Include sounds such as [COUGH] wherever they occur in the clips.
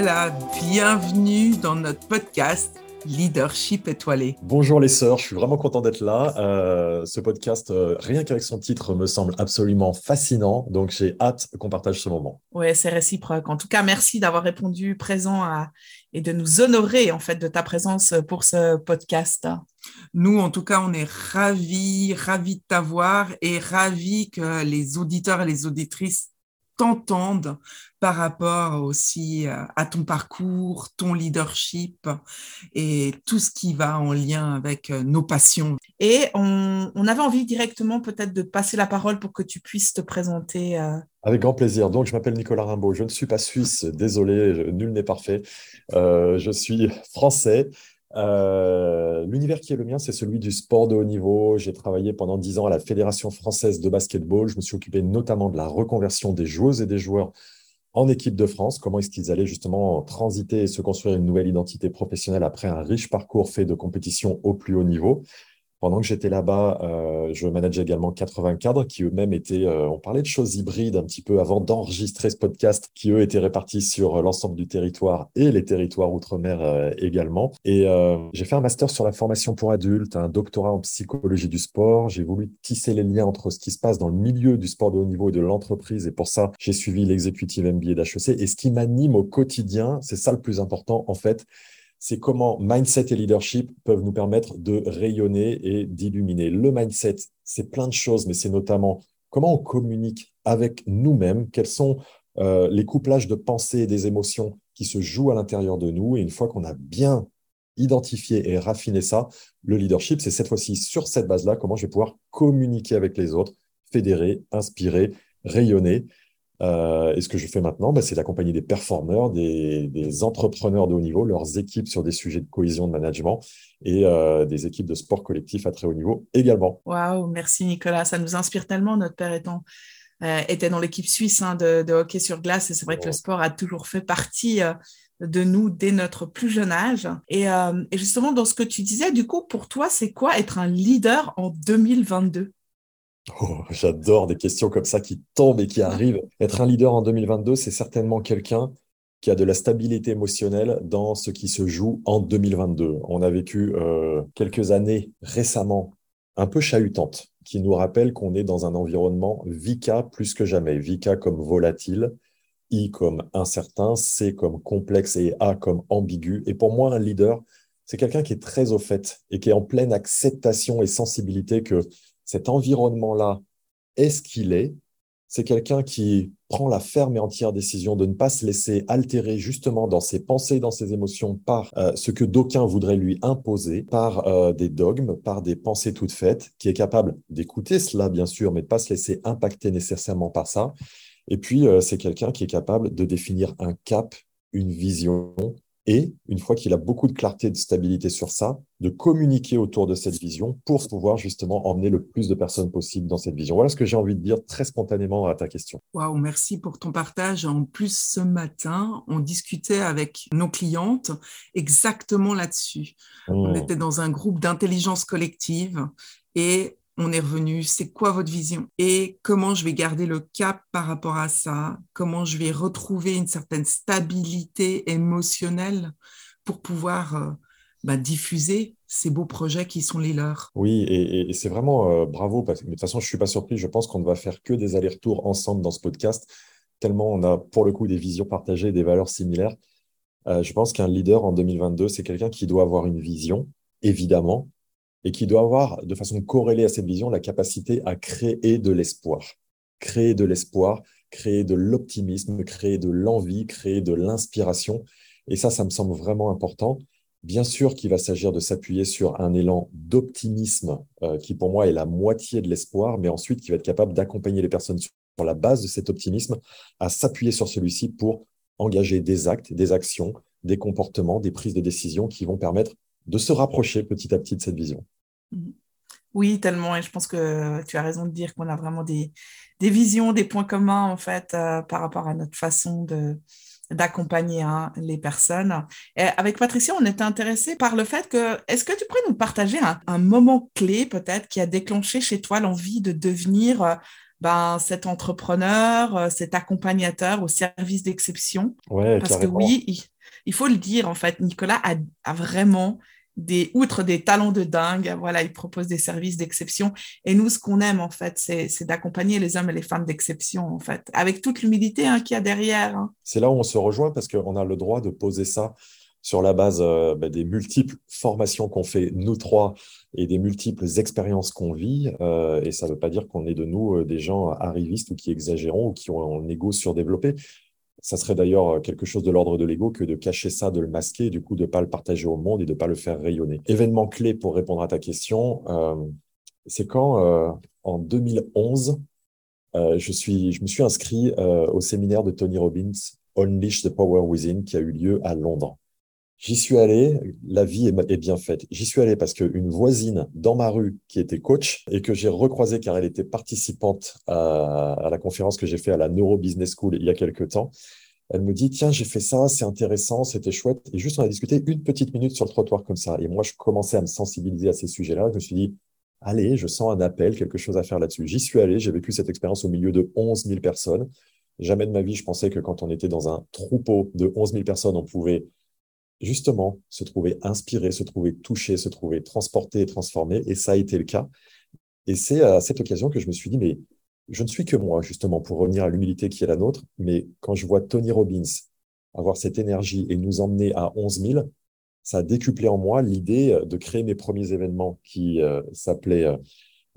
Nicolas, bienvenue dans notre podcast Leadership étoilé. Bonjour les sœurs, je suis vraiment content d'être là. Euh, ce podcast, euh, rien qu'avec son titre, me semble absolument fascinant, donc j'ai hâte qu'on partage ce moment. Oui, c'est réciproque. En tout cas, merci d'avoir répondu présent à, et de nous honorer en fait de ta présence pour ce podcast. Nous, en tout cas, on est ravis, ravis de t'avoir et ravis que les auditeurs et les auditrices t'entendent par rapport aussi euh, à ton parcours, ton leadership et tout ce qui va en lien avec euh, nos passions. Et on, avait envie directement peut-être de passer la parole pour que tu puisses te présenter. Euh. Avec grand plaisir. Donc, je m'appelle Nicolas Rimbaud. Je ne suis pas suisse, désolé, nul n'est parfait. je suis français. L'univers qui est le mien, c'est celui du sport de haut niveau. J'ai travaillé pendant dix ans à la Fédération française de basketball. Je me suis occupé notamment de la reconversion des joueuses et des joueurs en équipe de France, comment est-ce qu'ils allaient justement transiter et se construire une nouvelle identité professionnelle après un riche parcours fait de compétition au plus haut niveau? Pendant que j'étais là-bas, euh, je manageais également 80 cadres qui eux-mêmes étaient, euh, on parlait de choses hybrides un petit peu avant d'enregistrer ce podcast, qui eux étaient répartis sur l'ensemble du territoire et les territoires outre-mer euh, également. Et j'ai fait un master sur la formation pour adultes, un doctorat en psychologie du sport. J'ai voulu tisser les liens entre ce qui se passe dans le milieu du sport de haut niveau et de l'entreprise. Et pour ça, j'ai suivi l'exécutive MBA d'HEC. Et ce qui m'anime au quotidien, c'est ça le plus important en fait, c'est comment mindset et leadership peuvent nous permettre de rayonner et d'illuminer. Le mindset, c'est plein de choses, mais c'est notamment comment on communique avec nous-mêmes, quels sont euh, les couplages de pensées et des émotions qui se jouent à l'intérieur de nous. Et une fois qu'on a bien identifié et raffiné ça, le leadership, c'est cette fois-ci sur cette base-là, comment je vais pouvoir communiquer avec les autres, fédérer, inspirer, rayonner. Euh, et ce que je fais maintenant, bah, c'est d'accompagner des performeurs, des, entrepreneurs de haut niveau, leurs équipes sur des sujets de cohésion de management et euh, des équipes de sport collectif à très haut niveau également. Waouh, merci Nicolas, ça nous inspire tellement. Notre père étant, euh, était dans l'équipe suisse hein, de, hockey sur glace et c'est vrai que le sport a toujours fait partie de nous dès notre plus jeune âge. Et, et justement, dans ce que tu disais, du coup, pour toi, c'est quoi être un leader en 2022 Oh, j'adore des questions comme ça qui tombent et qui arrivent. Être un leader en 2022, c'est certainement quelqu'un qui a de la stabilité émotionnelle dans ce qui se joue en 2022. On a vécu euh, quelques années récemment un peu chahutantes qui nous rappellent qu'on est dans un environnement VICA plus que jamais. VICA comme volatile, I comme incertain, C comme complexe et A comme ambigu. Et pour moi, un leader, c'est quelqu'un qui est très au fait et qui est en pleine acceptation et sensibilité que cet environnement-là est ce qu'il est? C'est quelqu'un qui prend la ferme et entière décision de ne pas se laisser altérer justement dans ses pensées, dans ses émotions par euh, ce que d'aucuns voudraient lui imposer, par euh, des dogmes, par des pensées toutes faites, qui est capable d'écouter cela bien sûr, mais de pas se laisser impacter nécessairement par ça. Et puis, euh, c'est quelqu'un qui est capable de définir un cap, une vision, et une fois qu'il a beaucoup de clarté et de stabilité sur ça, de communiquer autour de cette vision pour pouvoir justement emmener le plus de personnes possible dans cette vision. Voilà ce que j'ai envie de dire très spontanément à ta question. Waouh, merci pour ton partage. En plus, ce matin, on discutait avec nos clientes exactement là-dessus. On mmh. était dans un groupe d'intelligence collective et on est revenu, c'est quoi votre vision et comment je vais garder le cap par rapport à ça, comment je vais retrouver une certaine stabilité émotionnelle pour pouvoir euh, bah, diffuser ces beaux projets qui sont les leurs? Oui, et, c'est vraiment euh, bravo, parce que de toute façon, je ne suis pas surpris, je pense qu'on ne va faire que des allers-retours ensemble dans ce podcast, tellement on a pour le coup des visions partagées, des valeurs similaires. Euh, je pense qu'un leader en 2022, c'est quelqu'un qui doit avoir une vision, évidemment, et qui doit avoir, de façon corrélée à cette vision, la capacité à créer de l'espoir. Créer de l'espoir, créer de l'optimisme, créer de l'envie, créer de l'inspiration. Et ça, ça me semble vraiment important. Bien sûr qu'il va s'agir de s'appuyer sur un élan d'optimisme euh, qui, pour moi, est la moitié de l'espoir, mais ensuite qui va être capable d'accompagner les personnes sur la base de cet optimisme à s'appuyer sur celui-ci pour engager des actes, des actions, des comportements, des prises de décision qui vont permettre de se rapprocher petit à petit de cette vision. Mm-hmm. Oui, tellement. Et je pense que tu as raison de dire qu'on a vraiment des, des, visions, des points communs, en fait, euh, par rapport à notre façon de, d'accompagner hein, les personnes. Et avec Patricia, on était intéressé par le fait que, est-ce que tu pourrais nous partager un, moment clé peut-être qui a déclenché chez toi l'envie de devenir euh, ben, cet entrepreneur, euh, cet accompagnateur au service d'exception? Ouais, Parce que oui, il, faut le dire, en fait, Nicolas a, a vraiment des, outre des talents de dingue, voilà, il propose des services d'exception. Et nous, ce qu'on aime, en fait, c'est d'accompagner les hommes et les femmes d'exception, en fait, avec toute l'humilité hein, qu'il y a derrière. Hein. C'est là où on se rejoint parce qu'on a le droit de poser ça sur la base euh, bah, des multiples formations qu'on fait, nous trois, et des multiples expériences qu'on vit. Euh, et ça ne veut pas dire qu'on est de nous euh, des gens arrivistes ou qui exagérons ou qui ont un ego surdéveloppé. Ça serait d'ailleurs euh, quelque chose de l'ordre de l'ego que de cacher ça, de le masquer, du coup de ne pas le partager au monde et de ne pas le faire rayonner. Événement clé pour répondre à ta question, euh, c'est quand euh, en 2011, je, je me suis inscrit au séminaire de Tony Robbins, Unleash the Power Within, qui a eu lieu à Londres. J'y suis allé, la vie est, bien faite. J'y suis allé parce qu'une voisine dans ma rue qui était coach et que j'ai recroisée car elle était participante à, la conférence que j'ai fait à la Neuro Business School il y a quelques temps, elle me dit Tiens, j'ai fait ça, c'est intéressant, c'était chouette. Et juste, on a discuté une petite minute sur le trottoir comme ça. Et moi, je commençais à me sensibiliser à ces sujets-là. Je me suis dit Allez, je sens un appel, quelque chose à faire là-dessus. J'y suis allé, j'ai vécu cette expérience au milieu de 11 000 personnes. Jamais de ma vie, je pensais que quand on était dans un troupeau de 11 000 personnes, on pouvait justement se trouver inspiré, se trouver touché, se trouver transporté et transformé. Et ça a été le cas. Et c'est à cette occasion que je me suis dit, mais je ne suis que moi, justement, pour revenir à l'humilité qui est la nôtre. Mais quand je vois Tony Robbins avoir cette énergie et nous emmener à 11 000, ça a décuplé en moi l'idée de créer mes premiers événements qui euh, s'appelaient euh,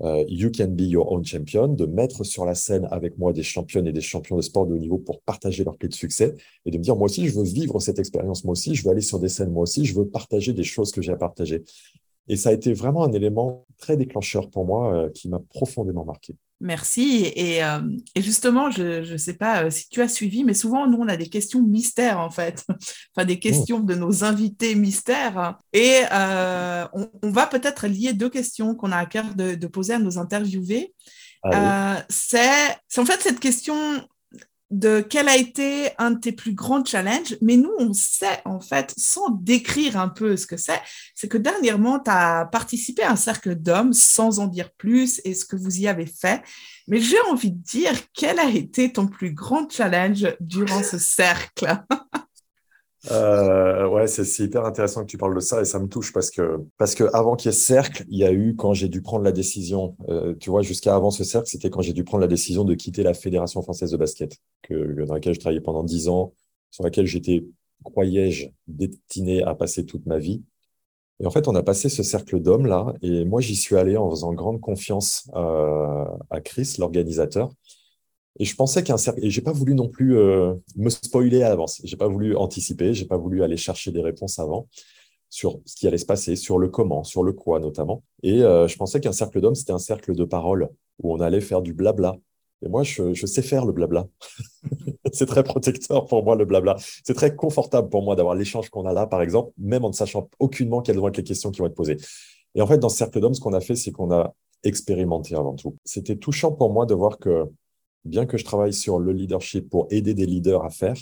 euh, You Can Be Your Own Champion, de mettre sur la scène avec moi des championnes et des champions de sport de haut niveau pour partager leurs clés de succès et de me dire, moi aussi, je veux vivre cette expérience, moi aussi, je veux aller sur des scènes, moi aussi, je veux partager des choses que j'ai à partager. Et ça a été vraiment un élément très déclencheur pour moi euh, qui m'a profondément marqué. Merci. Et, euh, justement, je ne sais pas euh, si tu as suivi, mais souvent, nous, on a des questions mystères, en fait. [LAUGHS] enfin, des questions de nos invités mystères. Et on, va peut-être lier deux questions qu'on a à cœur de, poser à nos interviewés. c'est en fait cette question de quel a été un de tes plus grands challenges, mais nous, on sait en fait, sans décrire un peu ce que c'est, c'est que dernièrement, tu as participé à un cercle d'hommes sans en dire plus et ce que vous y avez fait. Mais j'ai envie de dire, quel a été ton plus grand challenge durant ce cercle? [LAUGHS] Euh, ouais, c'est hyper intéressant que tu parles de ça et ça me touche parce que parce que avant qu'il y ait ce cercle, il y a eu quand j'ai dû prendre la décision. Euh, tu vois, jusqu'à avant ce cercle, c'était quand j'ai dû prendre la décision de quitter la fédération française de basket, que dans laquelle je travaillais pendant dix ans, sur laquelle j'étais, croyais-je, destiné à passer toute ma vie. Et en fait, on a passé ce cercle d'hommes là, et moi j'y suis allé en faisant grande confiance à Chris, l'organisateur. Et je pensais qu'un cercle, et j'ai pas voulu non plus euh, me spoiler à l'avance. J'ai pas voulu anticiper, j'ai pas voulu aller chercher des réponses avant sur ce qui allait se passer, sur le comment, sur le quoi notamment. Et euh, je pensais qu'un cercle d'hommes, c'était un cercle de parole où on allait faire du blabla. Et moi, je, sais faire le blabla. [LAUGHS] c'est très protecteur pour moi, le blabla. C'est très confortable pour moi d'avoir l'échange qu'on a là, par exemple, même en ne sachant aucunement quelles vont être les questions qui vont être posées. Et en fait, dans ce cercle d'hommes, ce qu'on a fait, c'est qu'on a expérimenté avant tout. C'était touchant pour moi de voir que bien que je travaille sur le leadership pour aider des leaders à faire,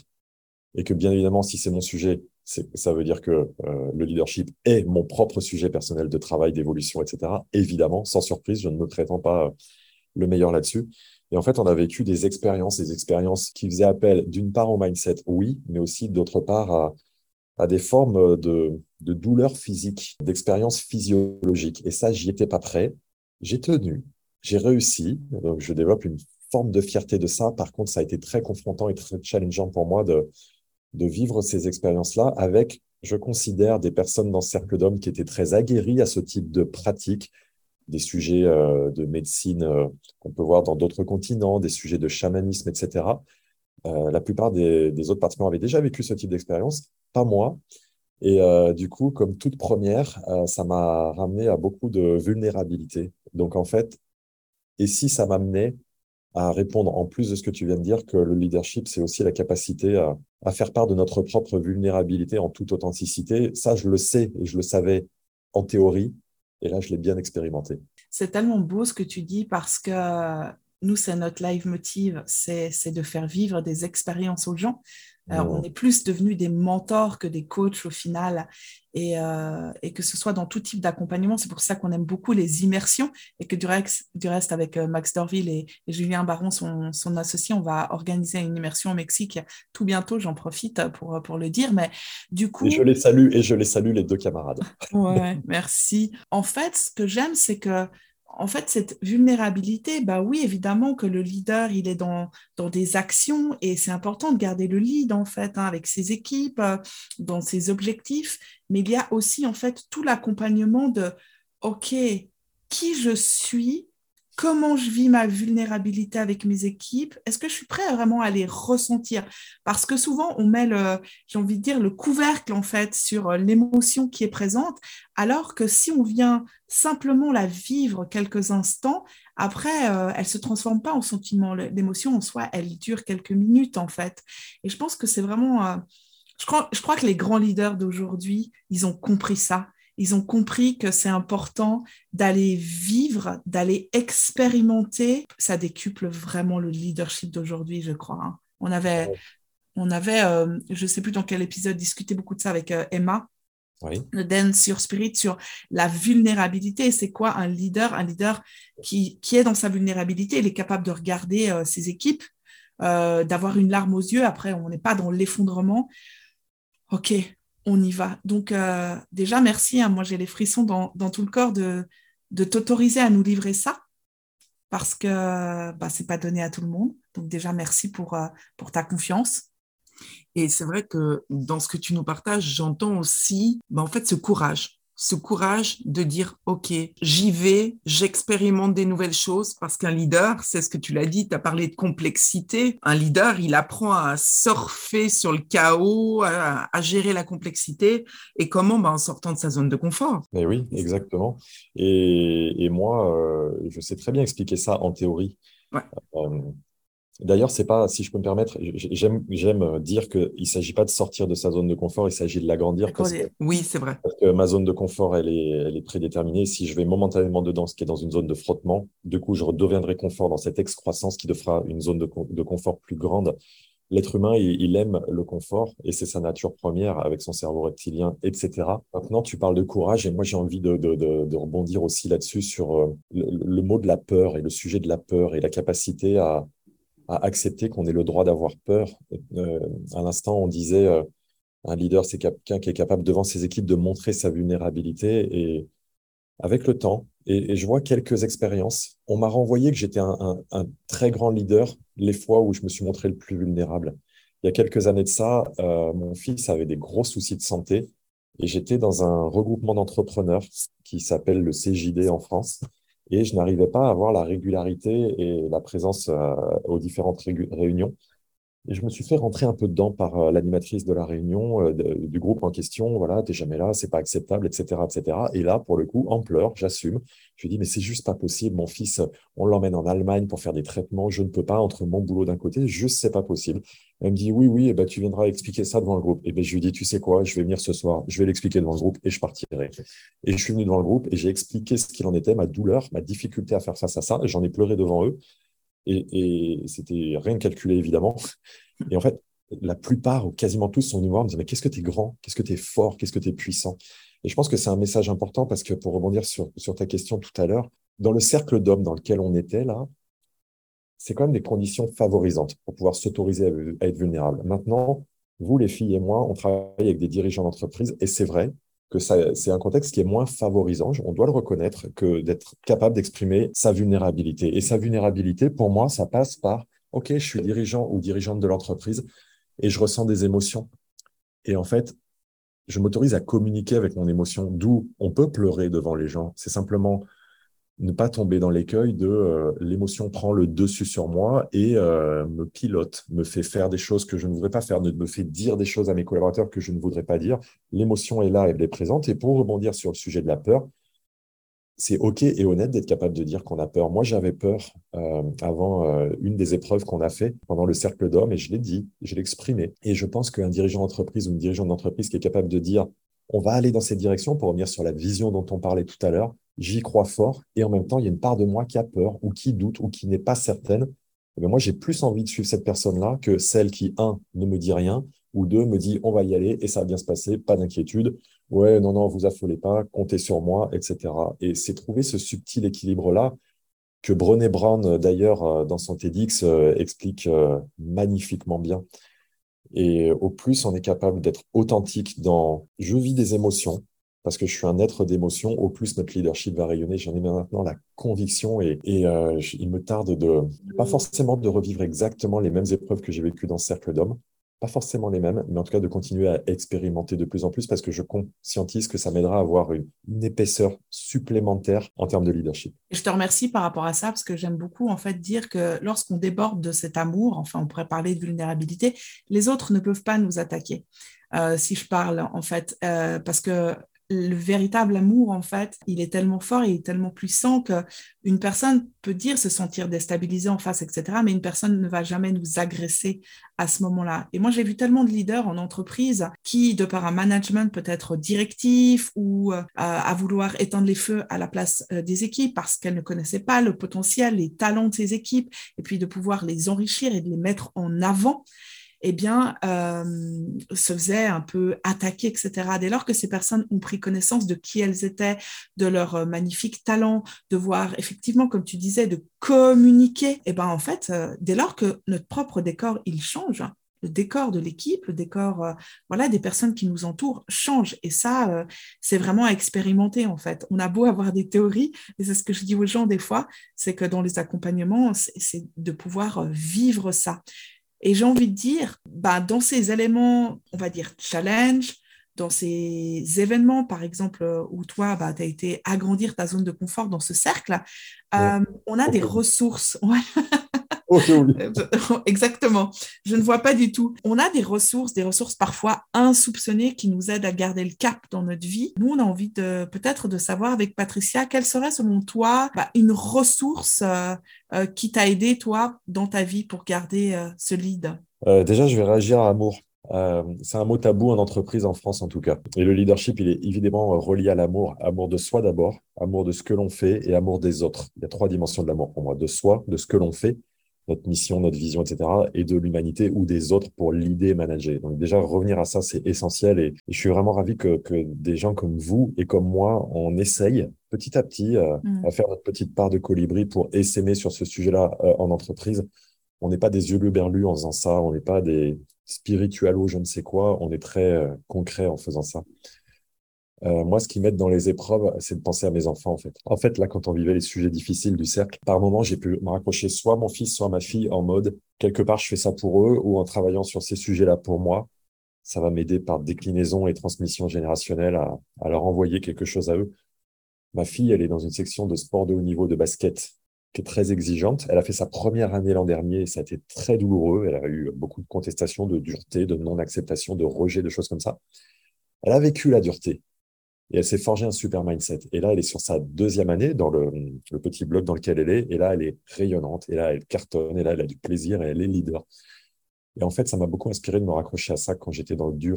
et que bien évidemment, si c'est mon sujet, ça veut dire que euh, le leadership est mon propre sujet personnel de travail, d'évolution, etc. Évidemment, sans surprise, je ne me prétends pas euh, le meilleur là-dessus. Et en fait, on a vécu des expériences, des expériences qui faisaient appel d'une part au mindset, oui, mais aussi d'autre part à, des formes de, de douleurs physiques, d'expériences physiologiques. Et ça, j'y étais pas prêt. J'ai tenu, j'ai réussi. Donc, je développe une forme de fierté de ça. Par contre, ça a été très confrontant et très challengeant pour moi de, vivre ces expériences-là avec, je considère, des personnes dans ce cercle d'hommes qui étaient très aguerries à ce type de pratique, des sujets euh, de médecine euh, qu'on peut voir dans d'autres continents, des sujets de chamanisme, etc. Euh, la plupart des, autres participants avaient déjà vécu ce type d'expérience, pas moi. Et du coup, comme toute première, ça m'a ramené à beaucoup de vulnérabilité. Donc en fait, et si ça m'amenait à répondre, en plus de ce que tu viens de dire, que le leadership, c'est aussi la capacité à, faire part de notre propre vulnérabilité en toute authenticité. Ça, je le sais et je le savais en théorie. Et là, je l'ai bien expérimenté. C'est tellement beau ce que tu dis parce que nous, c'est notre live motive, c'est de faire vivre des expériences aux gens. On est plus devenus des mentors que des coachs au final. Et, euh, et que ce soit dans tout type d'accompagnement, c'est pour ça qu'on aime beaucoup les immersions et que du, reste, du reste avec euh, Max Dorville et, Julien Baron, son, son, associé, on va organiser une immersion au Mexique tout bientôt, j'en profite pour, pour le dire. Mais du coup... Et je les salue, et je les salue les deux camarades. ouais, merci. En fait, ce que j'aime, c'est que en fait, cette vulnérabilité, bah oui, évidemment que le leader, il est dans, dans des actions et c'est important de garder le lead, en fait, hein, avec ses équipes, euh, dans ses objectifs, mais il y a aussi, en fait, tout l'accompagnement de, OK, qui je suis comment je vis ma vulnérabilité avec mes équipes? Est-ce que je suis prêt à vraiment à les ressentir? Parce que souvent, on met, envie de dire, le couvercle en fait sur euh, l'émotion qui est présente, alors que si on vient simplement la vivre quelques instants, après, euh, elle se transforme pas en sentiment. L'émotion en soi, elle dure quelques minutes en fait. Et je pense que c'est vraiment... Euh, je, crois, je crois que les grands leaders d'aujourd'hui, ils ont compris ça ils ont compris que c'est important d'aller vivre, d'aller expérimenter. Ça décuple vraiment le leadership d'aujourd'hui, je crois. Hein. On avait, on avait euh, je ne sais plus dans quel épisode, discuté beaucoup de ça avec euh, Emma. Oui. Dance sur Spirit, sur la vulnérabilité. C'est quoi un leader? Un leader qui, qui est dans sa vulnérabilité, il est capable de regarder euh, ses équipes, d'avoir une larme aux yeux. Après, on n'est pas dans l'effondrement. OK, on y va. Donc, euh, déjà, merci. Hein. moi, j'ai les frissons dans, tout le corps de, t'autoriser à nous livrer ça parce que bah, ce n'est pas donné à tout le monde. Donc, déjà, merci pour, euh, pour ta confiance. Et c'est vrai que dans ce que tu nous partages, j'entends aussi bah, en fait ce courage ce courage de dire, OK, j'y vais, j'expérimente des nouvelles choses, parce qu'un leader, c'est ce que tu l'as dit, tu as parlé de complexité. Un leader, il apprend à surfer sur le chaos, à, gérer la complexité, et comment? Bah, En sortant de sa zone de confort. Mais oui, exactement. Et, moi, euh, je sais très bien expliquer ça en théorie. Ouais. Euh, D'ailleurs, c'est pas, si je peux me permettre, j'aime, j'aime dire qu'il ne s'agit pas de sortir de sa zone de confort, il s'agit de l'agrandir. oui, c'est vrai. Parce que ma zone de confort, elle est, elle est prédéterminée. Si je vais momentanément dedans, ce qui est dans une zone de frottement, du coup, je redeviendrai confort dans cette excroissance qui fera une zone de, de confort plus grande. L'être humain, il, aime le confort et c'est sa nature première avec son cerveau reptilien, etc. Maintenant, tu parles de courage et moi, j'ai envie de, de, de, rebondir aussi là-dessus sur euh, le mot de la peur et le sujet de la peur et la capacité à, à accepter qu'on ait le droit d'avoir peur. Euh, à l'instant, on disait euh, un leader, c'est quelqu'un qui est capable devant ses équipes de montrer sa vulnérabilité. Et avec le temps, et, je vois quelques expériences, on m'a renvoyé que j'étais un, très grand leader les fois où je me suis montré le plus vulnérable. Il y a quelques années de ça, euh, mon fils avait des gros soucis de santé et j'étais dans un regroupement d'entrepreneurs qui s'appelle le CJD en France et je n'arrivais pas à avoir la régularité et la présence euh, aux différentes réunions. Et je me suis fait rentrer un peu dedans par euh, l'animatrice de la réunion, euh, du groupe en question. Voilà, t'es jamais là, c'est pas acceptable, etc., etc. Et là, pour le coup, en pleurs, j'assume. Je lui dis, mais c'est juste pas possible. Mon fils, on l'emmène en Allemagne pour faire des traitements. Je ne peux pas entre mon boulot d'un côté, juste c'est pas possible. Elle me dit, oui, oui, eh ben, tu viendras expliquer ça devant le groupe. Et ben, je lui dis, tu sais quoi, je vais venir ce soir, je vais l'expliquer devant le groupe et je partirai. Et je suis venu devant le groupe et j'ai expliqué ce qu'il en était, ma douleur, ma difficulté à faire face à ça. J'en ai pleuré devant eux. Et, c'était rien calculé, évidemment. Et en fait, la plupart, ou quasiment tous, sont venus voir me Mais qu'est-ce que tu es grand? Qu'est-ce que tu es fort? Qu'est-ce que tu es puissant? Et je pense que c'est un message important parce que pour rebondir sur, sur ta question tout à l'heure, dans le cercle d'hommes dans lequel on était là, c'est quand même des conditions favorisantes pour pouvoir s'autoriser à, être vulnérable. Maintenant, vous, les filles et moi, on travaille avec des dirigeants d'entreprise et c'est vrai, que c'est un contexte qui est moins favorisant, on doit le reconnaître, que d'être capable d'exprimer sa vulnérabilité. Et sa vulnérabilité, pour moi, ça passe par, OK, je suis dirigeant ou dirigeante de l'entreprise et je ressens des émotions. Et en fait, je m'autorise à communiquer avec mon émotion, d'où on peut pleurer devant les gens. C'est simplement ne pas tomber dans l'écueil de euh, l'émotion prend le dessus sur moi et euh, me pilote, me fait faire des choses que je ne voudrais pas faire, me fait dire des choses à mes collaborateurs que je ne voudrais pas dire. L'émotion est là, elle est présente. Et pour rebondir sur le sujet de la peur, c'est OK et honnête d'être capable de dire qu'on a peur. Moi, j'avais peur euh, avant une des épreuves qu'on a fait pendant le cercle d'hommes et je l'ai dit, je l'ai exprimé. Et je pense qu'un dirigeant d'entreprise ou une dirigeante d'entreprise qui est capable de dire on va aller dans cette direction pour revenir sur la vision dont on parlait tout à l'heure, j'y crois fort, et en même temps, il y a une part de moi qui a peur, ou qui doute, ou qui n'est pas certaine. Mais eh moi, j'ai plus envie de suivre cette personne-là que celle qui, un, ne me dit rien, ou deux, me dit on va y aller et ça va bien se passer, pas d'inquiétude. Ouais, non, non, vous affolez pas, comptez sur moi, etc. Et c'est trouver ce subtil équilibre-là que Brené Brown, d'ailleurs, euh, dans son TEDx, euh, explique euh, magnifiquement bien. Et au plus, on est capable d'être authentique dans je vis des émotions, parce que je suis un être d'émotion, au plus notre leadership va rayonner. J'en ai maintenant la conviction et, euh, il me tarde de, pas forcément de revivre exactement les mêmes épreuves que j'ai vécues dans ce cercle d'hommes, pas forcément les mêmes, mais en tout cas de continuer à expérimenter de plus en plus parce que je conscientise que ça m'aidera à avoir une, épaisseur supplémentaire en termes de leadership. je te remercie par rapport à ça parce que j'aime beaucoup en fait dire que lorsqu'on déborde de cet amour, enfin on pourrait parler de vulnérabilité, les autres ne peuvent pas nous attaquer. Euh, si je parle en fait, euh, parce que le véritable amour, en fait, il est tellement fort, est tellement puissant qu'une personne peut dire se sentir déstabilisée en face, etc., mais une personne ne va jamais nous agresser à ce moment-là. Et moi, j'ai vu tellement de leaders en entreprise qui, de par un management peut-être directif ou euh, à vouloir éteindre les feux à la place euh, des équipes parce qu'elles ne connaissaient pas le potentiel, les talents de ces équipes, et puis de pouvoir les enrichir et de les mettre en avant, eh bien, euh, se faisaient un peu attaquer, etc. Dès lors que ces personnes ont pris connaissance de qui elles étaient, de leur euh, magnifique talent, de voir effectivement, comme tu disais, de communiquer, eh ben, en fait, euh, dès lors que notre propre décor, il change, le décor de l'équipe, le décor voilà, des personnes qui nous entourent change. Et ça, c'est vraiment à expérimenter en fait. On a beau avoir des théories, et c'est ce que je dis aux gens des fois, c'est que dans les accompagnements, c'est de pouvoir vivre ça. Et j'ai envie de dire, bah, dans ces éléments, on va dire challenge, dans ces événements, par exemple, où toi, bah, tu as été agrandir ta zone de confort dans ce cercle, euh, on a des ressources. [LAUGHS] [LAUGHS] Exactement. Je ne vois pas du tout. On a des ressources, des ressources parfois insoupçonnées qui nous aident à garder le cap dans notre vie. Nous, on a envie de peut-être de savoir avec Patricia quelle serait selon toi bah, une ressource euh, euh, qui t'a aidé toi dans ta vie pour garder euh, ce lead? déjà, je vais réagir à amour. c'est un mot tabou en entreprise en France en tout cas. Et le leadership, il est évidemment relié à l'amour. Amour de soi d'abord, amour de ce que l'on fait et amour des autres. Il y a trois dimensions de l'amour pour moi. De soi, de ce que l'on fait notre mission, notre vision, etc., et de l'humanité ou des autres pour l'idée manager. Donc déjà, revenir à ça, c'est essentiel et, je suis vraiment ravi que, que, des gens comme vous et comme moi, on essaye petit à petit euh, mm. à faire notre petite part de colibri pour essaimer sur ce sujet-là euh, en entreprise. On n'est pas des yeux berlus en faisant ça, on n'est pas des spiritualos, je ne sais quoi, on est très euh, concret en faisant ça. Euh, moi, ce qui m'aide dans les épreuves, c'est de penser à mes enfants, en fait. En fait, là, quand on vivait les sujets difficiles du cercle, par moment, j'ai pu me raccrocher soit mon fils, soit ma fille en mode, quelque part, je fais ça pour eux, ou en travaillant sur ces sujets-là pour moi, ça va m'aider par déclinaison et transmission générationnelle à, à leur envoyer quelque chose à eux. Ma fille, elle est dans une section de sport de haut niveau de basket qui est très exigeante. Elle a fait sa première année l'an dernier ça a été très douloureux. Elle a eu beaucoup de contestations, de dureté, de non-acceptation, de rejet, de choses comme ça. Elle a vécu la dureté. Et elle s'est forgée un super mindset. Et là, elle est sur sa deuxième année dans le, petit blog dans lequel elle est. Et là, elle est rayonnante. Et là, elle cartonne. Et là, elle a du plaisir et elle est leader. Et en fait, ça m'a beaucoup inspiré de me raccrocher à ça quand j'étais dans le dur,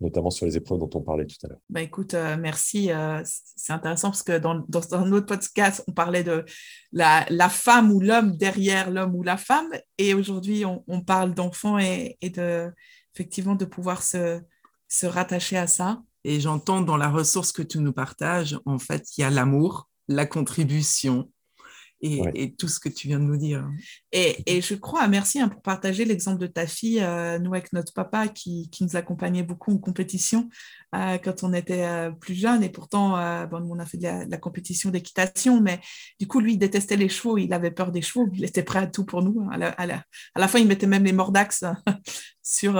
notamment sur les épreuves dont on parlait tout à l'heure. Bah écoute, euh, merci. Euh, c'est intéressant parce que dans, dans, autre podcast, on parlait de la, la femme ou l'homme derrière l'homme ou la femme. Et aujourd'hui, on, on, parle d'enfants et, et, de, effectivement de pouvoir se, se rattacher à ça. Et j'entends dans la ressource que tu nous partages, en fait, il y a l'amour, la contribution et, tout ce que tu viens de nous dire. Et, je crois, merci hein, pour partager l'exemple de ta fille, euh, nous avec notre papa qui, nous accompagnait beaucoup en compétition euh, quand on était euh, plus jeune. Et pourtant, bon, on a fait de la, compétition d'équitation, mais du coup, lui, il détestait les chevaux, il avait peur des chevaux, il était prêt à tout pour nous. Hein. À la, à la fin, il mettait même les mordax [LAUGHS] sur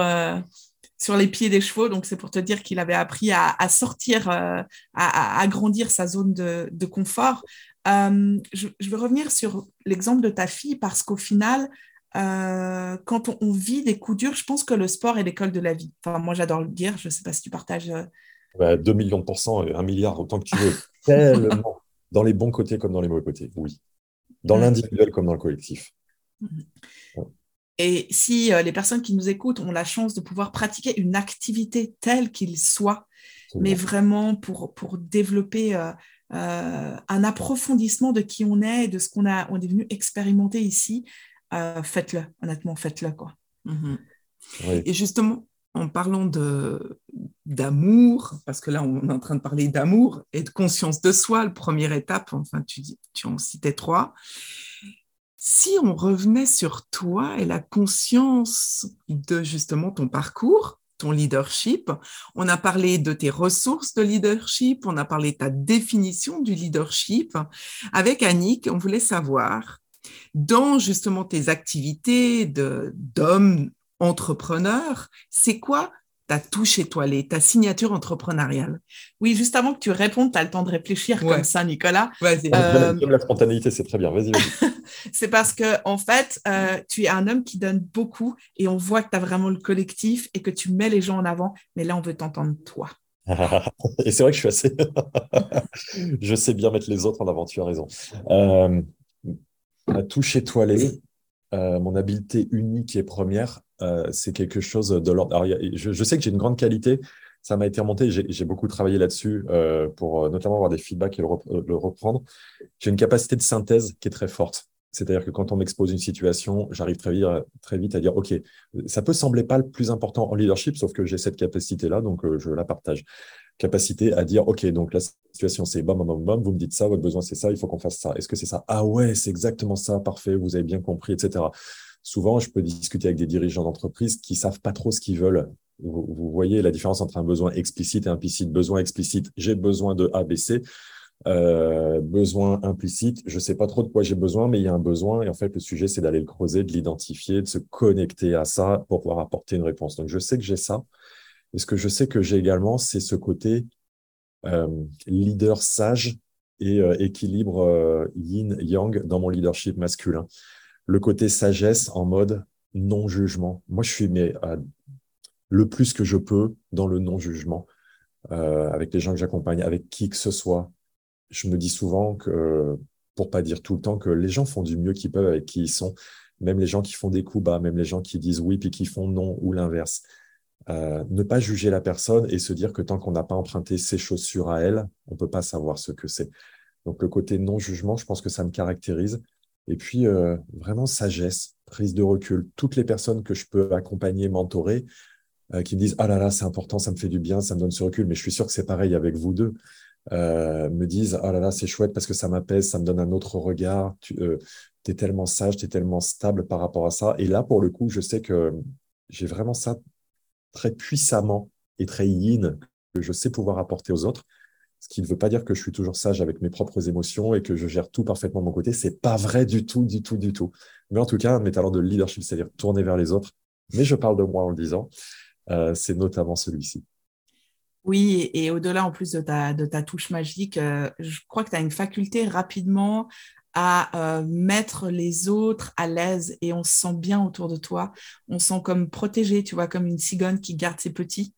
sur les pieds des chevaux. Donc, c'est pour te dire qu'il avait appris à, sortir, euh, à, agrandir sa zone de, confort euh, je, je, veux revenir sur l'exemple de ta fille parce qu'au final, euh, quand on, vit des coups durs, je pense que le sport est l'école de la vie. Enfin, moi, j'adore le dire. Je ne sais pas si tu partages. 2 bah, millions de pourcents, un milliard, autant que tu veux. [LAUGHS] Tellement. Dans les bons côtés comme dans les mauvais côtés, oui. Dans l'individuel comme dans le collectif. Mhm. Et si les personnes qui nous écoutent ont la chance de pouvoir pratiquer une activité telle qu'il soit, mais vraiment pour, pour développer euh, un approfondissement de qui on est et de ce qu'on a, on est venu expérimenter ici, euh, faites-le, honnêtement, faites-le. quoi. Mhm. Et justement, en parlant de, d'amour, parce que là, on est en train de parler d'amour et de conscience de soi, la première étape, enfin, tu, tu en citais trois. Si on revenait sur toi et la conscience de justement ton parcours, ton leadership. On a parlé de tes ressources de leadership, on a parlé de ta définition du leadership. Avec Annick, on voulait savoir, dans justement tes activités d'homme entrepreneur, c'est quoi ta touche étoilée, ta signature entrepreneuriale. Oui, juste avant que tu répondes, tu as le temps de réfléchir comme ça, Nicolas. Vas-y. Euh... la spontanéité, c'est très bien. Vas-y. [LAUGHS] c'est parce que, en fait, euh, tu es un homme qui donne beaucoup et on voit que tu as vraiment le collectif et que tu mets les gens en avant. Mais là, on veut t'entendre toi. [LAUGHS] et c'est vrai que je suis assez. [LAUGHS] je sais bien mettre les autres en avant, tu as raison. Euh, ma touche étoilée, euh, mon habileté unique et première, euh, c'est quelque chose de l'ordre. Je, sais que j'ai une grande qualité, ça m'a été remonté, j'ai beaucoup travaillé là-dessus euh, pour notamment avoir des feedbacks et le, reprendre. J'ai une capacité de synthèse qui est très forte. C'est-à-dire que quand on m'expose une situation, j'arrive très vite, très vite à dire, OK, ça peut sembler pas le plus important en leadership, sauf que j'ai cette capacité-là, donc je la partage capacité à dire, OK, donc la situation, c'est bam, bam, bam, vous me dites ça, votre besoin, c'est ça, il faut qu'on fasse ça. Est-ce que c'est ça? Ah ouais, c'est exactement ça, parfait, vous avez bien compris, etc. Souvent, je peux discuter avec des dirigeants d'entreprise qui savent pas trop ce qu'ils veulent. Vous, voyez la différence entre un besoin explicite et implicite. Besoin explicite, j'ai besoin de A, B, C. Euh, besoin implicite, je sais pas trop de quoi j'ai besoin, mais il y a un besoin. Et en fait, le sujet, c'est d'aller le creuser, de l'identifier, de se connecter à ça pour pouvoir apporter une réponse. Donc, je sais que j'ai ça. Et ce que je sais que j'ai également, c'est ce côté euh, leader sage et euh, équilibre yin-yang dans mon leadership masculin. Le côté sagesse en mode non-jugement. Moi, je suis mais, le plus que je peux dans le non-jugement avec les gens que j'accompagne, avec qui que ce soit. Je me dis souvent que, pour pas dire tout le temps, que les gens font du mieux qu'ils peuvent avec qui ils sont. Même les gens qui font des coups bas, même les gens qui disent oui puis qui font non ou l'inverse. Euh, ne pas juger la personne et se dire que tant qu'on n'a pas emprunté ses chaussures à elle, on peut pas savoir ce que c'est. Donc le côté non-jugement, je pense que ça me caractérise. Et puis euh, vraiment sagesse, prise de recul. Toutes les personnes que je peux accompagner, mentorer, euh, qui me disent ah là là c'est important, ça me fait du bien, ça me donne ce recul. Mais je suis sûr que c'est pareil avec vous deux. me disent ah là là c'est chouette parce que ça m'apaise, ça me donne un autre regard. Tu es tellement sage, tu es tellement stable par rapport à ça. Et là pour le coup, je sais que j'ai vraiment ça très puissamment et très yin que je sais pouvoir apporter aux autres. Ce qui ne veut pas dire que je suis toujours sage avec mes propres émotions et que je gère tout parfaitement de mon côté. C'est pas vrai du tout, du tout, du tout. Mais en tout cas, mes talents de leadership, c'est-à-dire tourner vers les autres. Mais je parle de moi en le disant. Euh, c'est notamment celui-ci. Oui, et au-delà en plus de ta, touche magique, euh, je crois que tu as une faculté rapidement à euh, mettre les autres à l'aise et on se sent bien autour de toi. On se sent comme protégé, tu vois, comme une cigogne qui garde ses petits.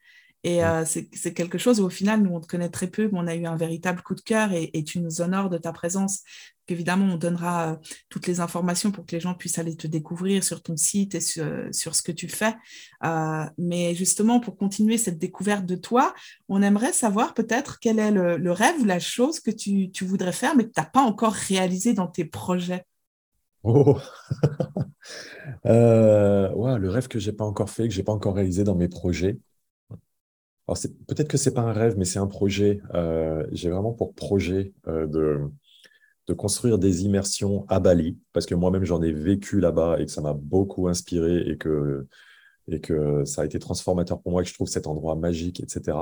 Et euh, c'est quelque chose où au final, nous, on te connaît très peu, mais on a eu un véritable coup de cœur et, tu nous honores de ta présence. Évidemment, on donnera euh, toutes les informations pour que les gens puissent aller te découvrir sur ton site et sur, ce que tu fais. Euh, mais justement, pour continuer cette découverte de toi, on aimerait savoir peut-être quel est le, rêve ou la chose que tu, voudrais faire, mais que tu n'as pas encore réalisé dans tes projets. Oh [LAUGHS] le rêve que j'ai pas encore fait, que j'ai pas encore réalisé dans mes projets. Alors, peut-être que c'est pas un rêve, mais c'est un projet. Euh, j'ai vraiment pour projet euh, de, de construire des immersions à Bali, parce que moi-même, j'en ai vécu là-bas et que ça m'a beaucoup inspiré et que, et que ça a été transformateur pour moi que je trouve cet endroit magique, etc.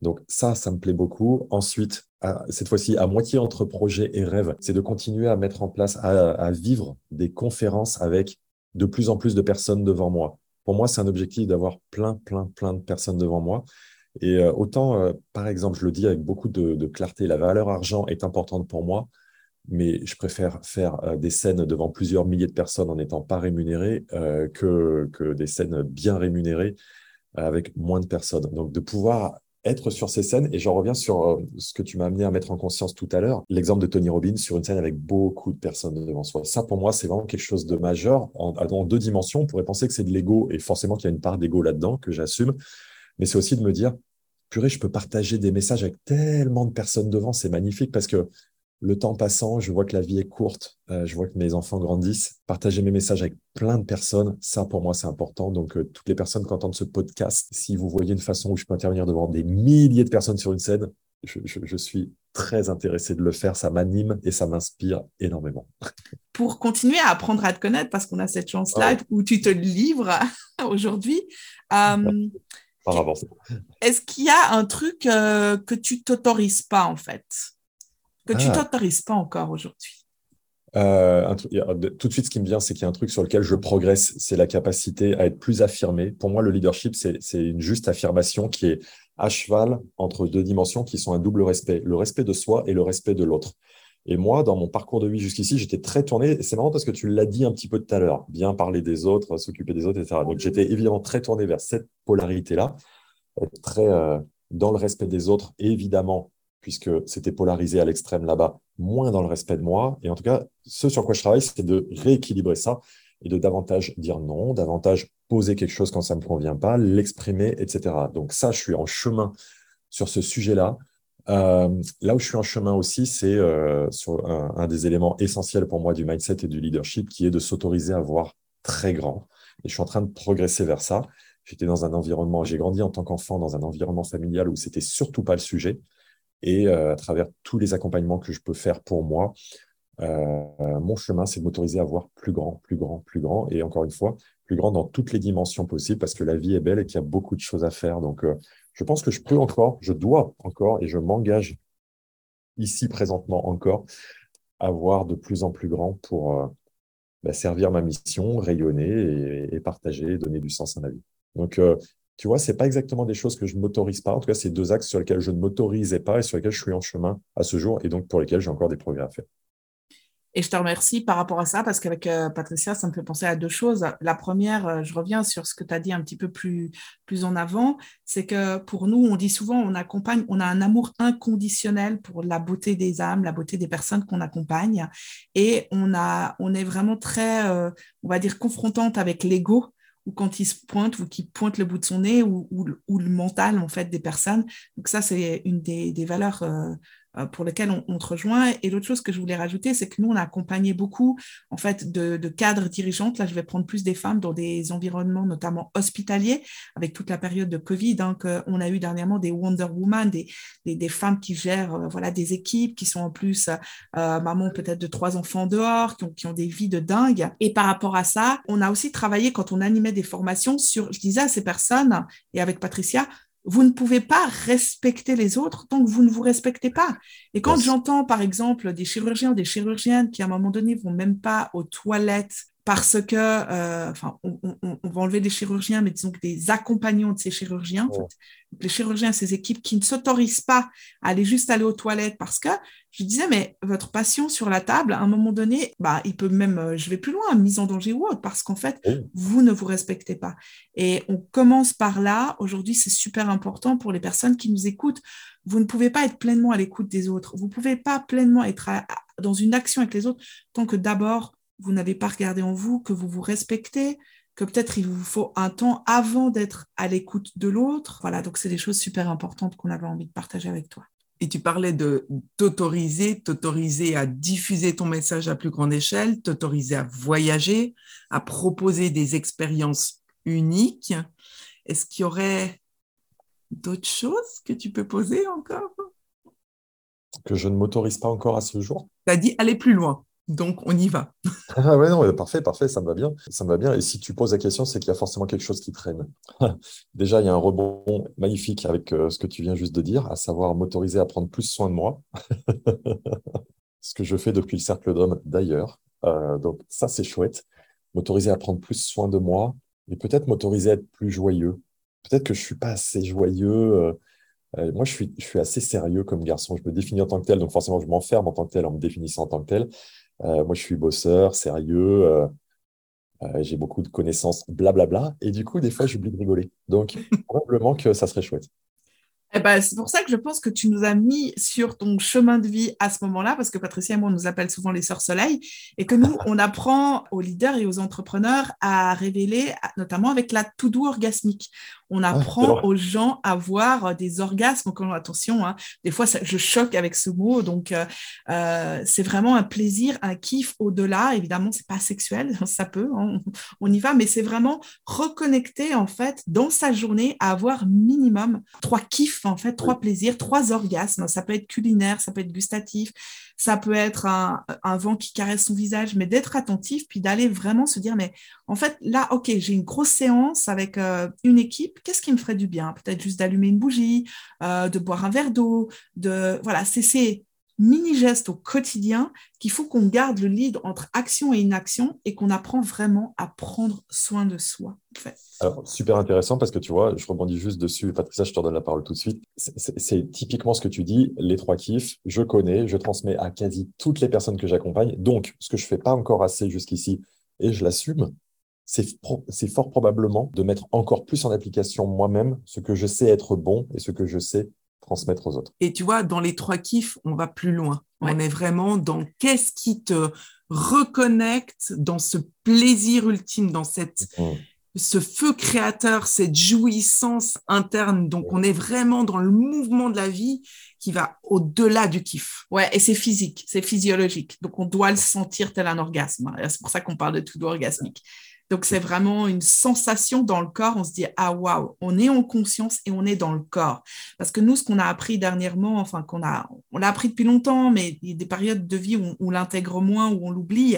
Donc, ça, ça me plaît beaucoup. Ensuite, cette fois-ci, à moitié entre projet et rêve, c'est de continuer à mettre en place, à vivre des conférences avec de plus en plus de personnes devant moi. Pour moi, c'est un objectif d'avoir plein, plein, plein de personnes devant moi. Et euh, autant, euh, par exemple, je le dis avec beaucoup de, clarté, la valeur argent est importante pour moi, mais je préfère faire euh, des scènes devant plusieurs milliers de personnes en n'étant pas rémunéré que, que des scènes bien rémunérées avec moins de personnes. Donc de pouvoir être sur ces scènes, et j'en reviens sur ce que tu m'as amené à mettre en conscience tout à l'heure, l'exemple de Tony Robbins sur une scène avec beaucoup de personnes devant soi. Ça, pour moi, c'est vraiment quelque chose de majeur. En deux dimensions, on pourrait penser que c'est de l'ego, et forcément qu'il y a une part d'ego là-dedans que j'assume, mais c'est aussi de me dire, purée, je peux partager des messages avec tellement de personnes devant, c'est magnifique parce que le temps passant, je vois que la vie est courte, euh, je vois que mes enfants grandissent. Partager mes messages avec plein de personnes, ça pour moi c'est important. Donc euh, toutes les personnes qui entendent ce podcast, si vous voyez une façon où je peux intervenir devant des milliers de personnes sur une scène, je, suis très intéressé de le faire. Ça m'anime et ça m'inspire énormément. Pour continuer à apprendre à te connaître, parce qu'on a cette chance-là où tu te livres [LAUGHS] aujourd'hui. Euh, Par avance. Est-ce qu'il y a un truc que tu t'autorises pas en fait? Que tu ah. t'autorises pas encore aujourd'hui? Euh, tout de suite, ce qui me vient, c'est qu'il y a un truc sur lequel je progresse, c'est la capacité à être plus affirmé. Pour moi, le leadership, c'est une juste affirmation qui est à cheval entre deux dimensions qui sont un double respect, le respect de soi et le respect de l'autre. Et moi, dans mon parcours de vie jusqu'ici, j'étais très tourné, c'est marrant parce que tu l'as dit un petit peu tout à l'heure, bien parler des autres, s'occuper des autres, etc. Donc j'étais évidemment très tourné vers cette polarité-là, très euh, dans le respect des autres, évidemment puisque c'était polarisé à l'extrême là-bas, moins dans le respect de moi. Et en tout cas, ce sur quoi je travaille, c'est de rééquilibrer ça et de davantage dire non, davantage poser quelque chose quand ça ne me convient pas, l'exprimer, etc. Donc ça, je suis en chemin sur ce sujet-là. Euh, là où je suis en chemin aussi, c'est euh, sur un, des éléments essentiels pour moi du mindset et du leadership, qui est de s'autoriser à voir très grand. Et je suis en train de progresser vers ça. J'étais dans un environnement, j'ai grandi en tant qu'enfant dans un environnement familial où c'était surtout pas le sujet. Et euh, à travers tous les accompagnements que je peux faire pour moi, euh, mon chemin, c'est de m'autoriser à voir plus grand, plus grand, plus grand. Et encore une fois, plus grand dans toutes les dimensions possibles parce que la vie est belle et qu'il y a beaucoup de choses à faire. Donc, euh, je pense que je peux encore, je dois encore et je m'engage ici présentement encore à voir de plus en plus grand pour bah, servir ma mission, rayonner et, et, partager, donner du sens à ma vie. Donc, tu vois, c'est pas exactement des choses que je ne m'autorise pas. En tout cas, c'est deux axes sur lesquels je ne m'autorisais pas et sur lesquels je suis en chemin à ce jour et donc pour lesquels j'ai encore des progrès à faire. Et je te remercie par rapport à ça parce qu'avec euh, Patricia, ça me fait penser à deux choses. La première, euh, je reviens sur ce que tu as dit un petit peu plus, plus en avant, c'est que pour nous, on dit souvent, on accompagne, on a un amour inconditionnel pour la beauté des âmes, la beauté des personnes qu'on accompagne. Et on, a, on est vraiment très, euh, on va dire, confrontante avec l'ego ou quand il se pointe ou qu'il pointe le bout de son nez ou, le mental en fait des personnes. Donc ça, c'est une des, valeurs pour lesquels on, te rejoint. Et l'autre chose que je voulais rajouter, c'est que nous, on a accompagné beaucoup en fait de, cadres dirigeantes. Là, je vais prendre plus des femmes dans des environnements notamment hospitaliers, avec toute la période de Covid. Hein, on a eu dernièrement des Wonder Woman, des femmes qui gèrent euh, voilà des équipes, qui sont en plus euh, maman peut-être de trois enfants dehors, qui ont, qui ont des vies de dingue. Et par rapport à ça, on a aussi travaillé quand on animait des formations sur, je disais à ces personnes et avec Patricia, vous ne pouvez pas respecter les autres tant que vous ne vous respectez pas. Et quand j'entends, par exemple, des chirurgiens ou des chirurgiennes qui, à un moment donné, vont même pas aux toilettes parce que, euh, enfin, on, va enlever les chirurgiens, mais disons que des accompagnants de ces chirurgiens, les chirurgiens, ces équipes qui ne s'autorisent pas à aller juste aller aux toilettes parce que, je disais, mais votre passion sur la table, à un moment donné, bah, il peut même, euh, je vais plus loin, mise en danger ou autre, parce qu'en fait, vous ne vous respectez pas. Et on commence par là. Aujourd'hui, c'est super important pour les personnes qui nous écoutent. Vous ne pouvez pas être pleinement à l'écoute des autres. Vous ne pouvez pas pleinement être dans une action avec les autres tant que d'abord, vous n'avez pas regardé en vous, que vous vous respectez, que peut-être il vous faut un temps avant d'être à l'écoute de l'autre. Voilà, donc c'est des choses super importantes qu'on avait envie de partager avec toi. Et tu parlais de t'autoriser, t'autoriser à diffuser ton message à plus grande échelle, t'autoriser à voyager, à proposer des expériences uniques. Est-ce qu'il y aurait d'autres choses que tu peux poser encore? Que je ne m'autorise pas encore à ce jour Tu as dit aller plus loin. Donc, on y va. [LAUGHS] ah ouais, non, parfait, parfait, ça me va bien. Ça me va bien. Et si tu poses la question, c'est qu'il y a forcément quelque chose qui traîne. [LAUGHS] Déjà, il y a un rebond magnifique avec euh, ce que tu viens juste de dire, à savoir m'autoriser à prendre plus soin de moi. [LAUGHS] ce que je fais depuis le cercle d'hommes d'ailleurs. Euh, donc, ça, c'est chouette. M'autoriser à prendre plus soin de moi et peut-être m'autoriser à être plus joyeux. Peut-être que je suis pas assez joyeux. Euh, moi, je suis, je suis assez sérieux comme garçon. Je me définis en tant que tel, donc forcément, je m'enferme en tant que tel en me définissant en tant que tel. Moi, je suis bosseur, sérieux. j'ai beaucoup de connaissances, blablabla. Et du coup, des fois, j'oublie de rigoler. Donc, [LAUGHS] probablement que ça serait chouette. Eh ben, c'est pour ça que je pense que tu nous as mis sur ton chemin de vie à ce moment-là, parce que Patricia et moi, on nous appelle souvent les sœurs soleil, et que nous, [LAUGHS] on apprend aux leaders et aux entrepreneurs à révéler, notamment avec la to-do orgasmique. On ah, apprend aux gens à avoir des orgasmes. attention, hein, des fois, je choque avec ce mot. Donc, euh, euh, c'est vraiment un plaisir, un kiff au-delà. Évidemment, c'est pas sexuel, [LAUGHS] ça peut, hein, on, y va, mais c'est vraiment reconnecter en fait dans sa journée à avoir minimum trois kiffs, en fait, trois plaisirs, trois orgasmes. Ça peut être culinaire, ça peut être gustatif, ça peut être un, vent qui caresse son visage, mais d'être attentif, puis d'aller vraiment se dire, mais en fait, là, ok, j'ai une grosse séance avec euh, une équipe, qu'est-ce qui me ferait du bien? Peut-être juste d'allumer une bougie, euh, de boire un verre d'eau, de voilà, c'est ces mini-gestes au quotidien qu'il faut qu'on garde le lead entre action et inaction et qu'on apprend vraiment à prendre soin de soi. Alors, super intéressant parce que tu vois, je rebondis juste dessus. Patricia, je te redonne la parole tout de suite. C'est typiquement ce que tu dis, les trois kiffs, je connais, je transmets à quasi toutes les personnes que j'accompagne. Donc, ce que je fais pas encore assez jusqu'ici, et je l'assume, c'est fort probablement de mettre encore plus en application moi-même ce que je sais être bon et ce que je sais transmettre aux autres. Et tu vois, dans les trois kiffs, on va plus loin. On est vraiment dans qu'est-ce qui te reconnecte dans ce plaisir ultime, dans cette, mmh. ce feu créateur, cette jouissance interne. Donc, on est vraiment dans le mouvement de la vie qui va au-delà du kiff. Ouais, et c'est physique, c'est physiologique. Donc, on doit le sentir tel un orgasme. C'est pour ça qu'on parle de tout orgasmique. Donc, c'est vraiment une sensation dans le corps. On se dit, ah waouh, on est en conscience et on est dans le corps. Parce que nous, ce qu'on a appris dernièrement, enfin, qu'on a, on l'a appris depuis longtemps, mais il y a des périodes de vie où on, l'intègre moins, où on l'oublie,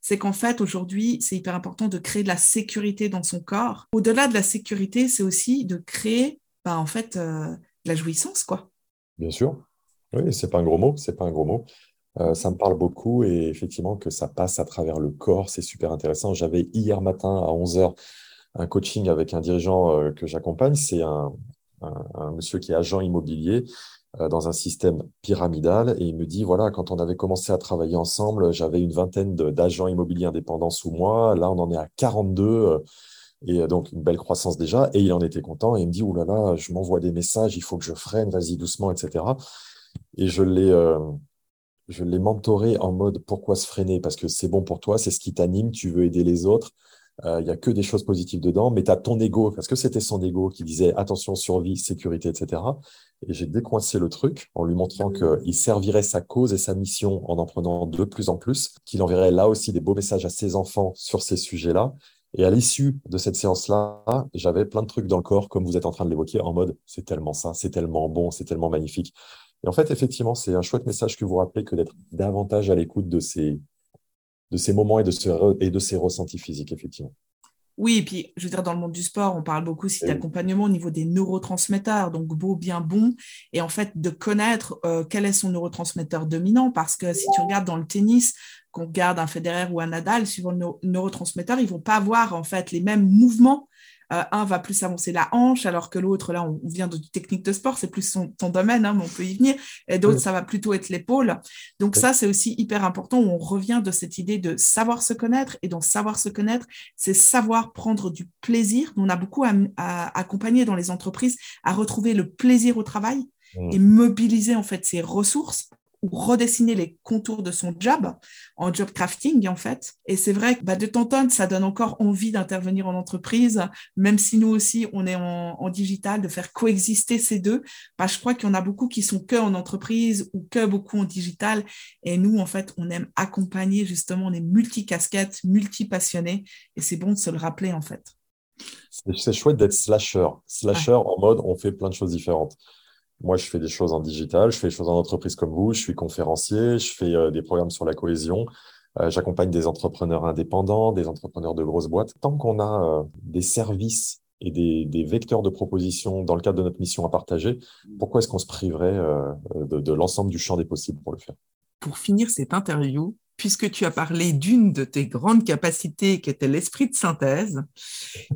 c'est qu'en fait, aujourd'hui, c'est hyper important de créer de la sécurité dans son corps. Au-delà de la sécurité, c'est aussi de créer, bah, en fait, euh, la jouissance, quoi. Bien sûr. Oui, c'est pas un gros mot, c'est pas un gros mot. Euh, ça me parle beaucoup et effectivement que ça passe à travers le corps, c'est super intéressant. J'avais hier matin à 11h un coaching avec un dirigeant euh, que j'accompagne. C'est un, monsieur qui est agent immobilier euh, dans un système pyramidal et il me dit, voilà, quand on avait commencé à travailler ensemble, j'avais une vingtaine d'agents immobiliers indépendants sous moi. Là, on en est à 42 et donc une belle croissance déjà. Et il en était content et il me dit, oulala, là là, je m'envoie des messages, il faut que je freine, vas-y doucement, etc. Et je l'ai je l'ai mentoré en mode pourquoi se freiner? Parce que c'est bon pour toi, c'est ce qui t'anime, tu veux aider les autres. Euh, il n'y a que des choses positives dedans, mais tu as ton ego, parce que c'était son ego qui disait attention, survie, sécurité, etc. Et j'ai décoincé le truc en lui montrant mmh. qu'il servirait sa cause et sa mission en en prenant de plus en plus, qu'il enverrait là aussi des beaux messages à ses enfants sur ces sujets-là. Et à l'issue de cette séance-là, j'avais plein de trucs dans le corps, comme vous êtes en train de l'évoquer, en mode c'est tellement ça, c'est tellement bon, c'est tellement magnifique. Et en fait, effectivement, c'est un chouette message que vous rappelez que d'être davantage à l'écoute de ces, de ces moments et de, ce, et de ces ressentis physiques, effectivement. Oui, et puis, je veux dire, dans le monde du sport, on parle beaucoup aussi d'accompagnement au niveau des neurotransmetteurs, donc beau, bien bon, et en fait, de connaître euh, quel est son neurotransmetteur dominant, parce que si tu regardes dans le tennis, qu'on regarde un Federer ou un Nadal, suivant le neurotransmetteur, ils vont pas avoir en fait les mêmes mouvements euh, un va plus avancer la hanche, alors que l'autre, là, on, vient de technique de sport, c'est plus son, ton domaine, hein, mais on peut y venir. Et d'autres, ça va plutôt être l'épaule. Donc ça, c'est aussi hyper important. on revient de cette idée de savoir se connaître. Et donc, savoir se connaître, c'est savoir prendre du plaisir. On a beaucoup à, accompagner dans les entreprises à retrouver le plaisir au travail et mobiliser en fait ses ressources ou redessiner les contours de son job en job crafting en fait. Et c'est vrai que bah, de temps en temps, ça donne encore envie d'intervenir en entreprise, même si nous aussi on est en, digital, de faire coexister ces deux. Bah, je crois qu'il y en a beaucoup qui sont que en entreprise ou que beaucoup en digital. Et nous en fait, on aime accompagner justement, on est multi-casquettes, multi-passionnés. Et c'est bon de se le rappeler en fait. C'est chouette d'être slasher. Slasher en mode on fait plein de choses différentes. Moi, je fais des choses en digital, je fais des choses en entreprise comme vous, je suis conférencier, je fais euh, des programmes sur la cohésion, euh, j'accompagne des entrepreneurs indépendants, des entrepreneurs de grosses boîtes. Tant qu'on a euh, des services et des, vecteurs de proposition dans le cadre de notre mission à partager, pourquoi est-ce qu'on se priverait de, de l'ensemble du champ des possibles pour le faire? Pour finir cette interview, puisque tu as parlé d'une de tes grandes capacités qui était l'esprit de synthèse,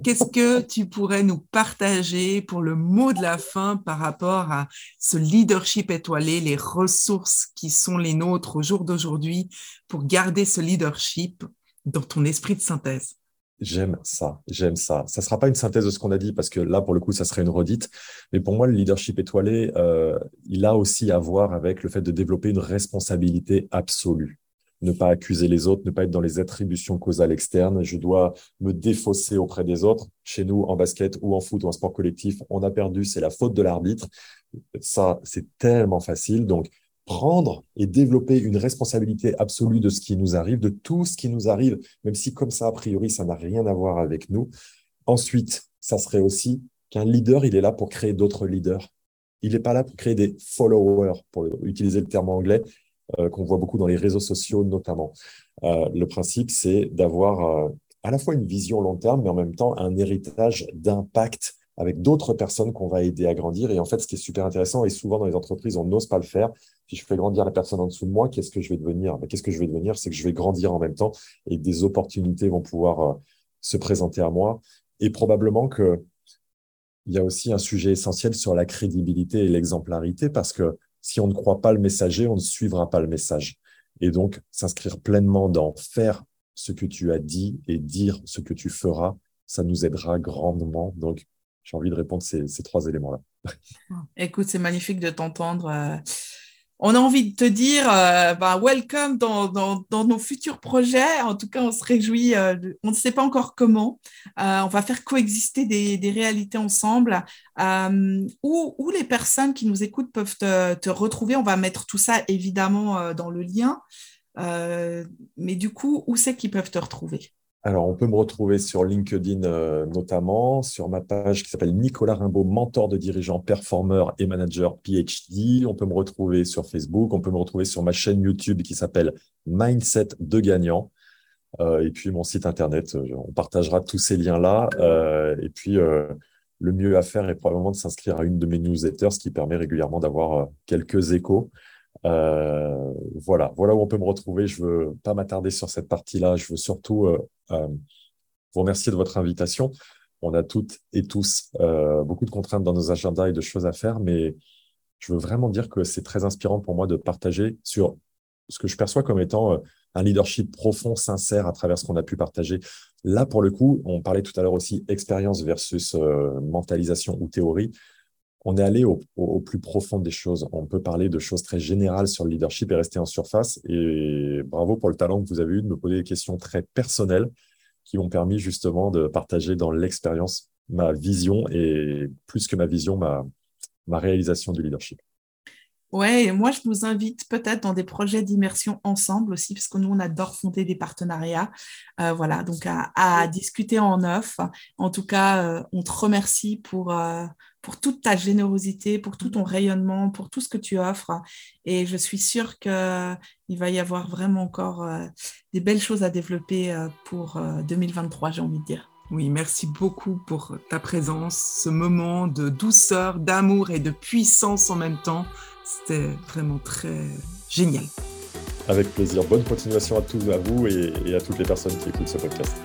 qu'est-ce que [LAUGHS] tu pourrais nous partager pour le mot de la fin par rapport à ce leadership étoilé, les ressources qui sont les nôtres au jour d'aujourd'hui pour garder ce leadership dans ton esprit de synthèse? J'aime ça, j'aime ça. Ça ne sera pas une synthèse de ce qu'on a dit parce que là, pour le coup, ça serait une redite. Mais pour moi, le leadership étoilé, euh, il a aussi à voir avec le fait de développer une responsabilité absolue ne pas accuser les autres, ne pas être dans les attributions causales externes. Je dois me défausser auprès des autres. Chez nous, en basket ou en foot ou en sport collectif, on a perdu, c'est la faute de l'arbitre. Ça, c'est tellement facile. Donc, prendre et développer une responsabilité absolue de ce qui nous arrive, de tout ce qui nous arrive, même si comme ça, a priori, ça n'a rien à voir avec nous. Ensuite, ça serait aussi qu'un leader, il est là pour créer d'autres leaders. Il n'est pas là pour créer des followers, pour utiliser le terme anglais. Euh, qu'on voit beaucoup dans les réseaux sociaux notamment. Euh, le principe, c'est d'avoir euh, à la fois une vision long terme, mais en même temps un héritage d'impact avec d'autres personnes qu'on va aider à grandir. Et en fait, ce qui est super intéressant, et souvent dans les entreprises, on n'ose pas le faire. Si je fais grandir la personne en dessous de moi, qu'est-ce que je vais devenir? Ben, Qu'est-ce que je vais devenir? C'est que je vais grandir en même temps et des opportunités vont pouvoir se présenter à moi. Et probablement que il y a aussi un sujet essentiel sur la crédibilité et l'exemplarité parce que si on ne croit pas le messager, on ne suivra pas le message. Et donc, s'inscrire pleinement dans faire ce que tu as dit et dire ce que tu feras, ça nous aidera grandement. Donc, j'ai envie de répondre ces, ces trois éléments-là. Écoute, c'est magnifique de t'entendre. Euh, on a envie de te dire euh, bah, welcome dans, dans, nos futurs projets. En tout cas, on se réjouit. Euh, on ne sait pas encore comment. Euh, on va faire coexister des, des réalités ensemble. Où, où, les personnes qui nous écoutent peuvent te, te, retrouver? On va mettre tout ça évidemment dans le lien. mais du coup, où c'est qu'ils peuvent te retrouver? Alors, on peut me retrouver sur LinkedIn euh, notamment, sur ma page qui s'appelle Nicolas Rimbaud, mentor de dirigeants, performeur et manager PhD. On peut me retrouver sur Facebook, on peut me retrouver sur ma chaîne YouTube qui s'appelle Mindset de gagnant. Euh, et puis mon site internet, euh, on partagera tous ces liens-là. et puis, le mieux à faire est probablement de s'inscrire à une de mes newsletters, ce qui permet régulièrement d'avoir quelques échos. Voilà, voilà où on peut me retrouver. Je veux pas m'attarder sur cette partie-là. Je veux surtout euh, vous remercier de votre invitation. On a toutes et tous beaucoup de contraintes dans nos agendas et de choses à faire, mais je veux vraiment dire que c'est très inspirant pour moi de partager sur ce que je perçois comme étant un leadership profond, sincère à travers ce qu'on a pu partager. Là, pour le coup, on parlait tout à l'heure aussi expérience versus mentalisation ou théorie on est allé au, plus profond des choses. On peut parler de choses très générales sur le leadership et rester en surface. Et bravo pour le talent que vous avez eu de me poser des questions très personnelles qui m'ont permis justement de partager dans l'expérience ma vision et plus que ma vision, ma, réalisation du leadership. Ouais, moi je vous invite peut-être dans des projets d'immersion ensemble aussi, parce que nous on adore fonder des partenariats. Euh, voilà, donc à, discuter en neuf. En tout cas, euh, on te remercie pour, euh, pour toute ta générosité, pour tout ton rayonnement, pour tout ce que tu offres. Et je suis sûre qu'il va y avoir vraiment encore euh, des belles choses à développer euh, pour 2023, euh, j'ai envie de dire. Oui, merci beaucoup pour ta présence, ce moment de douceur, d'amour et de puissance en même temps. C'était vraiment très génial. Avec plaisir. Bonne continuation à tous, à vous et à toutes les personnes qui écoutent ce podcast.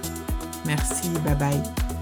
Merci, bye bye.